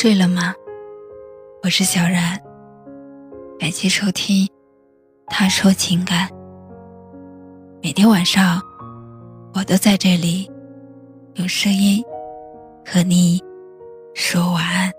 睡了吗？我是小然，感谢收听《他说情感》。每天晚上，我都在这里用声音和你说晚安。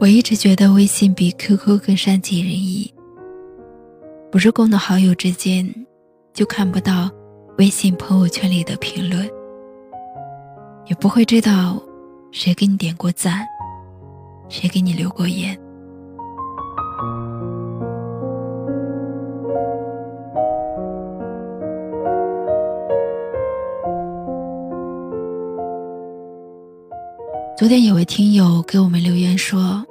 我一直觉得微信比 QQ 更善解人意，不是共同好友之间就看不到微信朋友圈里的评论，也不会知道谁给你点过赞，谁给你留过言。昨天有位听友给我们留言说，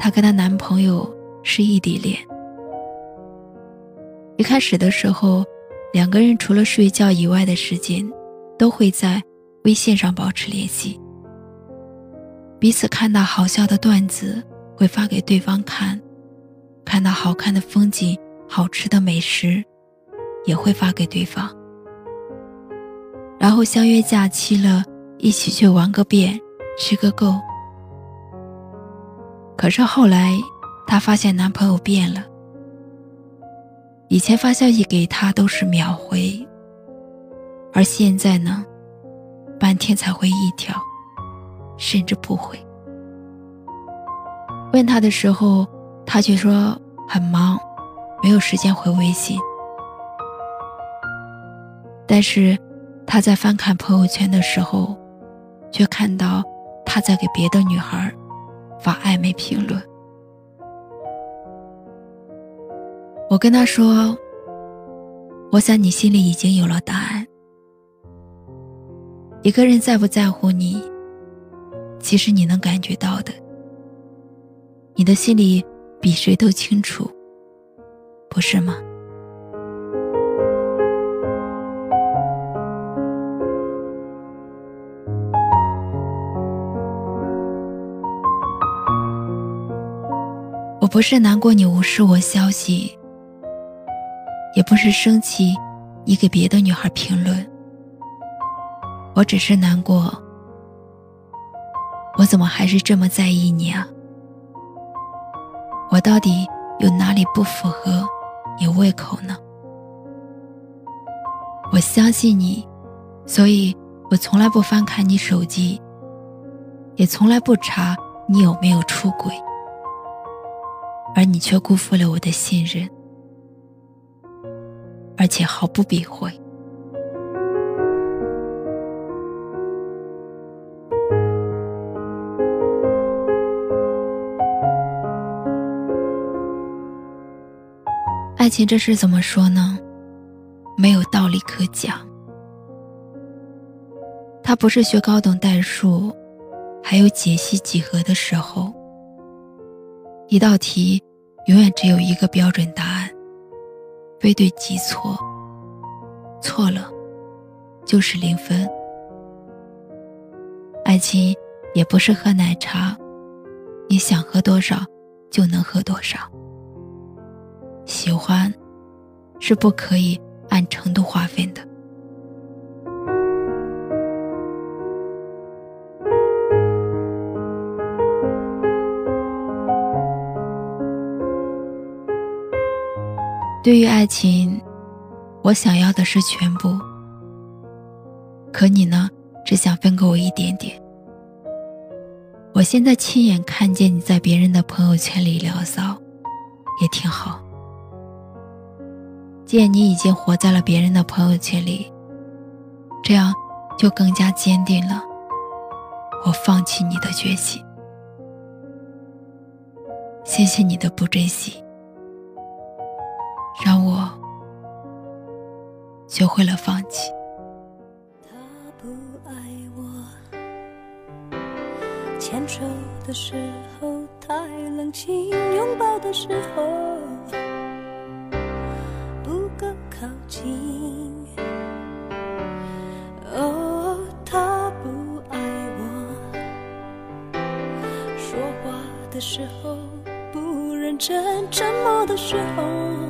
她跟她男朋友是异地恋。一开始的时候，两个人除了睡觉以外的时间，都会在微信上保持联系。彼此看到好笑的段子会发给对方看，看到好看的风景、好吃的美食，也会发给对方。然后相约假期了。一起去玩个遍，吃个够。可是后来，她发现男朋友变了。以前发消息给他都是秒回，而现在呢，半天才回一条，甚至不回。问他的时候，他却说很忙，没有时间回微信。但是他在翻看朋友圈的时候。却看到他在给别的女孩发暧昧评论。我跟他说：“我想你心里已经有了答案。一个人在不在乎你，其实你能感觉到的。你的心里比谁都清楚，不是吗？”我不是难过你无视我消息，也不是生气你给别的女孩评论，我只是难过，我怎么还是这么在意你啊？我到底有哪里不符合你胃口呢？我相信你，所以我从来不翻看你手机，也从来不查你有没有出轨。而你却辜负了我的信任，而且毫不避讳。爱情这事怎么说呢？没有道理可讲。他不是学高等代数，还有解析几何的时候。一道题，永远只有一个标准答案，非对即错。错了，就是零分。爱情也不是喝奶茶，你想喝多少就能喝多少。喜欢，是不可以按程度划分的。对于爱情，我想要的是全部。可你呢，只想分给我一点点。我现在亲眼看见你在别人的朋友圈里聊骚，也挺好。既然你已经活在了别人的朋友圈里，这样就更加坚定了我放弃你的决心。谢谢你的不珍惜。让我学会了放弃。他不爱我，牵手的时候太冷清，拥抱的时候不够靠近。哦，他不爱我，说话的时候不认真，沉默的时候。